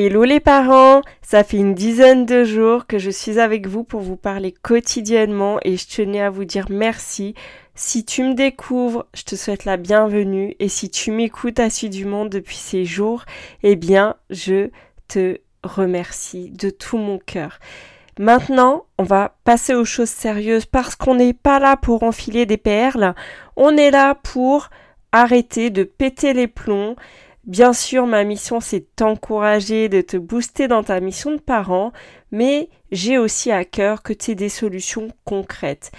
Hello les parents, ça fait une dizaine de jours que je suis avec vous pour vous parler quotidiennement et je tenais à vous dire merci. Si tu me découvres, je te souhaite la bienvenue et si tu m'écoutes assidûment depuis ces jours, eh bien je te remercie de tout mon cœur. Maintenant, on va passer aux choses sérieuses parce qu'on n'est pas là pour enfiler des perles, on est là pour arrêter de péter les plombs Bien sûr, ma mission, c'est de t'encourager, de te booster dans ta mission de parent, mais j'ai aussi à cœur que tu aies des solutions concrètes.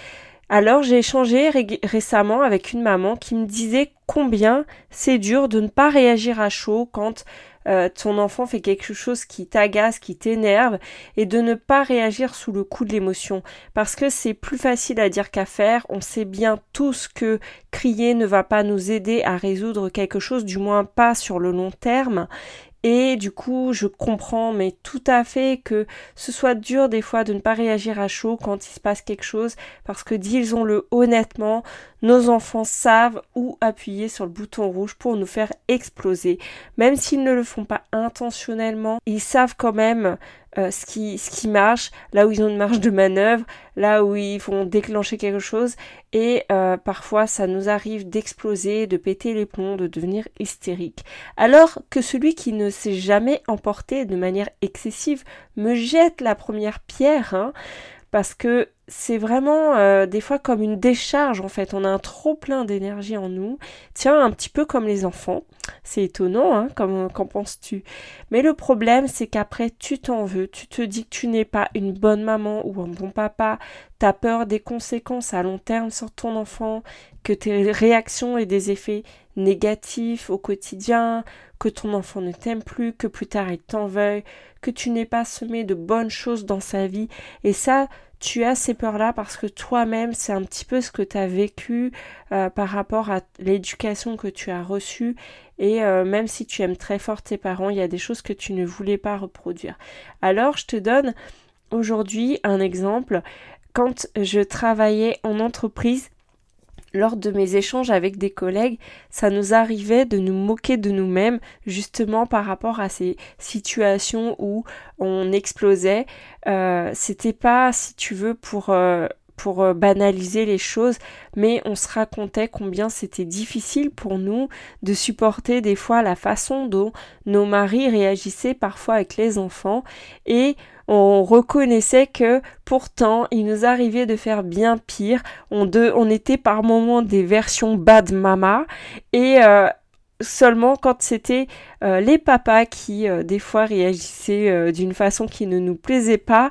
Alors j'ai échangé récemment avec une maman qui me disait combien c'est dur de ne pas réagir à chaud quand euh, ton enfant fait quelque chose qui t'agace, qui t'énerve, et de ne pas réagir sous le coup de l'émotion. Parce que c'est plus facile à dire qu'à faire. On sait bien tous que crier ne va pas nous aider à résoudre quelque chose, du moins pas sur le long terme. Et du coup, je comprends, mais tout à fait que ce soit dur des fois de ne pas réagir à chaud quand il se passe quelque chose, parce que disons-le honnêtement, nos enfants savent où appuyer sur le bouton rouge pour nous faire exploser. Même s'ils ne le font pas intentionnellement, ils savent quand même euh, ce, qui, ce qui marche, là où ils ont une marge de manœuvre, là où ils vont déclencher quelque chose. Et euh, parfois, ça nous arrive d'exploser, de péter les plombs, de devenir hystérique. Alors que celui qui ne s'est jamais emporté de manière excessive me jette la première pierre, hein, parce que c'est vraiment euh, des fois comme une décharge en fait. On a un trop plein d'énergie en nous. Tiens, un petit peu comme les enfants. C'est étonnant, hein, qu'en penses-tu? Mais le problème, c'est qu'après, tu t'en veux. Tu te dis que tu n'es pas une bonne maman ou un bon papa. T'as peur des conséquences à long terme sur ton enfant, que tes réactions aient des effets négatifs au quotidien, que ton enfant ne t'aime plus, que plus tard il t'en veuille, que tu n'aies pas semé de bonnes choses dans sa vie. Et ça, tu as ces peurs-là parce que toi-même, c'est un petit peu ce que tu as vécu euh, par rapport à l'éducation que tu as reçue. Et euh, même si tu aimes très fort tes parents, il y a des choses que tu ne voulais pas reproduire. Alors, je te donne aujourd'hui un exemple. Quand je travaillais en entreprise, lors de mes échanges avec des collègues, ça nous arrivait de nous moquer de nous-mêmes justement par rapport à ces situations où on explosait. Euh, C'était pas, si tu veux, pour euh, pour euh, banaliser les choses, mais on se racontait combien c'était difficile pour nous de supporter des fois la façon dont nos maris réagissaient parfois avec les enfants et on reconnaissait que pourtant il nous arrivait de faire bien pire. On, était par moments des versions bad mama et euh, seulement quand c'était euh, les papas qui des fois réagissaient d'une façon qui ne nous plaisait pas,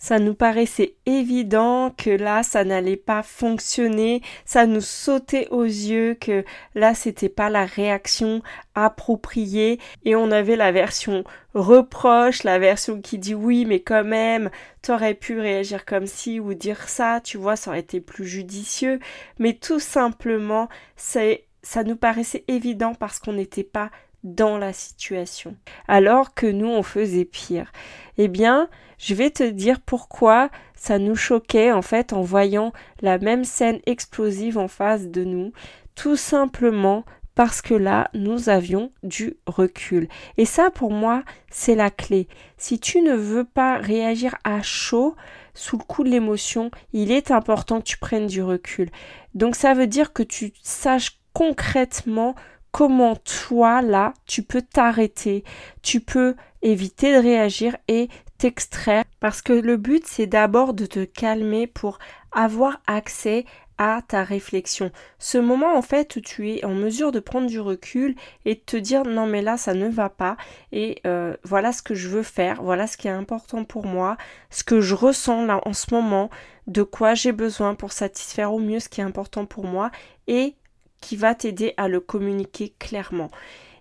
ça nous paraissait évident que là ça n'allait pas fonctionner, ça nous sautait aux yeux que là c'était pas la réaction appropriée. Et on avait la version reproche, la version qui dit oui mais quand même t'aurais pu réagir comme ci ou dire ça, tu vois ça aurait été plus judicieux, mais tout simplement c'est ça nous paraissait évident parce qu'on n'était pas dans la situation, alors que nous on faisait pire. Eh bien, je vais te dire pourquoi ça nous choquait en fait en voyant la même scène explosive en face de nous, tout simplement parce que là, nous avions du recul. Et ça, pour moi, c'est la clé. Si tu ne veux pas réagir à chaud, sous le coup de l'émotion, il est important que tu prennes du recul. Donc ça veut dire que tu saches concrètement comment toi, là, tu peux t'arrêter, tu peux éviter de réagir et t'extraire parce que le but c'est d'abord de te calmer pour avoir accès à ta réflexion. Ce moment en fait où tu es en mesure de prendre du recul et de te dire non mais là ça ne va pas et euh, voilà ce que je veux faire, voilà ce qui est important pour moi, ce que je ressens là en ce moment, de quoi j'ai besoin pour satisfaire au mieux ce qui est important pour moi et qui va t'aider à le communiquer clairement.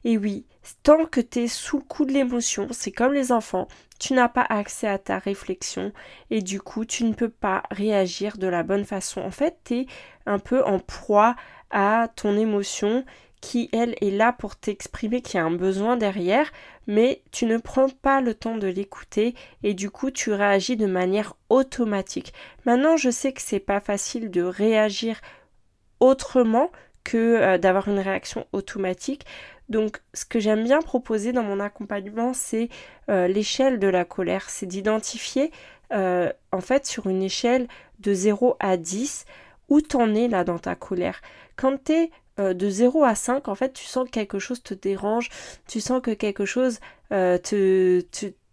Et oui, tant que tu es sous le coup de l'émotion, c'est comme les enfants, tu n'as pas accès à ta réflexion et du coup tu ne peux pas réagir de la bonne façon. En fait, tu es un peu en proie à ton émotion qui, elle, est là pour t'exprimer qu'il y a un besoin derrière, mais tu ne prends pas le temps de l'écouter et du coup tu réagis de manière automatique. Maintenant, je sais que c'est pas facile de réagir autrement que euh, d'avoir une réaction automatique. Donc, ce que j'aime bien proposer dans mon accompagnement, c'est euh, l'échelle de la colère. C'est d'identifier, euh, en fait, sur une échelle de 0 à 10, où t'en es là dans ta colère. Quand tu es euh, de 0 à 5, en fait, tu sens que quelque chose te dérange, tu sens que quelque chose te,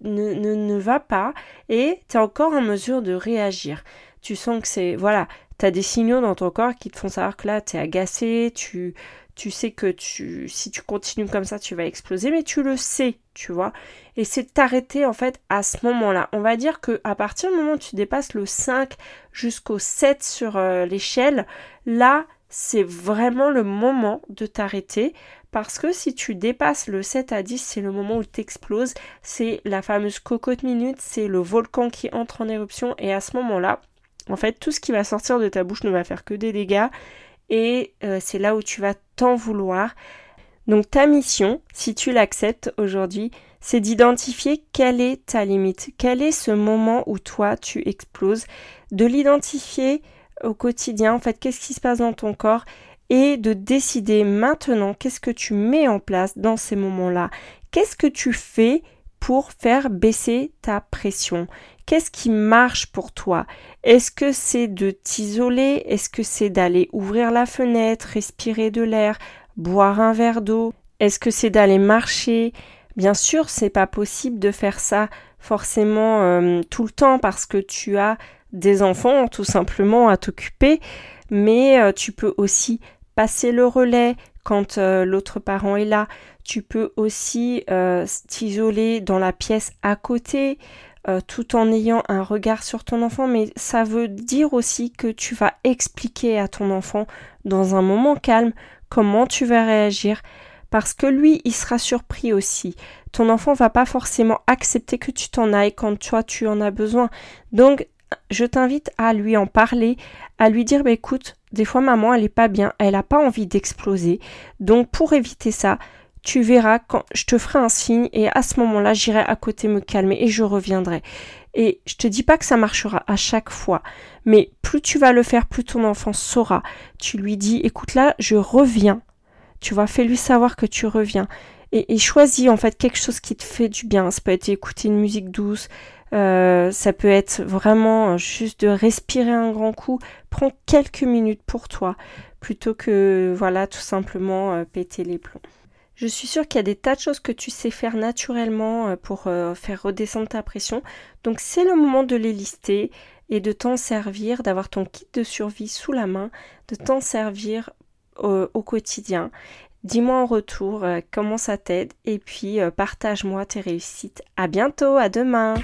ne, ne, va pas et tu es encore en mesure de réagir. Tu sens que c'est. Voilà, tu as des signaux dans ton corps qui te font savoir que là, tu es agacé, tu, tu sais que tu, si tu continues comme ça, tu vas exploser, mais tu le sais, tu vois. Et c'est t'arrêter en fait à ce moment-là. On va dire que à partir du moment où tu dépasses le 5 jusqu'au 7 sur euh, l'échelle, là, c'est vraiment le moment de t'arrêter parce que si tu dépasses le 7 à 10, c'est le moment où tu exploses, c'est la fameuse cocotte minute, c'est le volcan qui entre en éruption et à ce moment-là, en fait, tout ce qui va sortir de ta bouche ne va faire que des dégâts et euh, c'est là où tu vas t'en vouloir. Donc ta mission, si tu l'acceptes aujourd'hui, c'est d'identifier quelle est ta limite, quel est ce moment où toi tu exploses, de l'identifier au quotidien, en fait, qu'est-ce qui se passe dans ton corps? Et de décider maintenant qu'est-ce que tu mets en place dans ces moments-là? Qu'est-ce que tu fais pour faire baisser ta pression? Qu'est-ce qui marche pour toi? Est-ce que c'est de t'isoler? Est-ce que c'est d'aller ouvrir la fenêtre, respirer de l'air, boire un verre d'eau? Est-ce que c'est d'aller marcher? Bien sûr, c'est pas possible de faire ça forcément euh, tout le temps parce que tu as des enfants tout simplement à t'occuper, mais euh, tu peux aussi passer le relais quand euh, l'autre parent est là. Tu peux aussi t'isoler dans la pièce à côté tout en ayant un regard sur ton enfant, mais ça veut dire aussi que tu vas expliquer à ton enfant dans un moment calme comment tu vas réagir parce que lui, il sera surpris aussi. Ton enfant va pas forcément accepter que tu t'en ailles quand toi tu en as besoin. Donc je t'invite à lui en parler, à lui dire bah, écoute, des fois maman elle est pas bien, elle n'a pas envie d'exploser. Donc pour éviter ça, tu verras quand je te ferai un signe et à ce moment-là, j'irai à côté me calmer et je reviendrai. Et je te dis pas que ça marchera à chaque fois, mais plus tu vas le faire, plus ton enfant saura. Tu lui dis écoute là, je reviens. Tu vois, fais-lui savoir que tu reviens. Et, choisis en fait quelque chose qui te fait du bien. Ça peut être écouter une musique douce, euh, ça peut être vraiment juste de respirer un grand coup. Prends quelques minutes pour toi plutôt que voilà tout simplement euh, péter les plombs. Je suis sûre qu'il y a des tas de choses que tu sais faire naturellement euh, pour faire redescendre ta pression. Donc c'est le moment de les lister et de t'en servir, d'avoir ton kit de survie sous la main, de t'en servir au quotidien Dis-moi en retour euh, comment ça t'aide et puis euh, partage-moi tes réussites. À bientôt, à demain.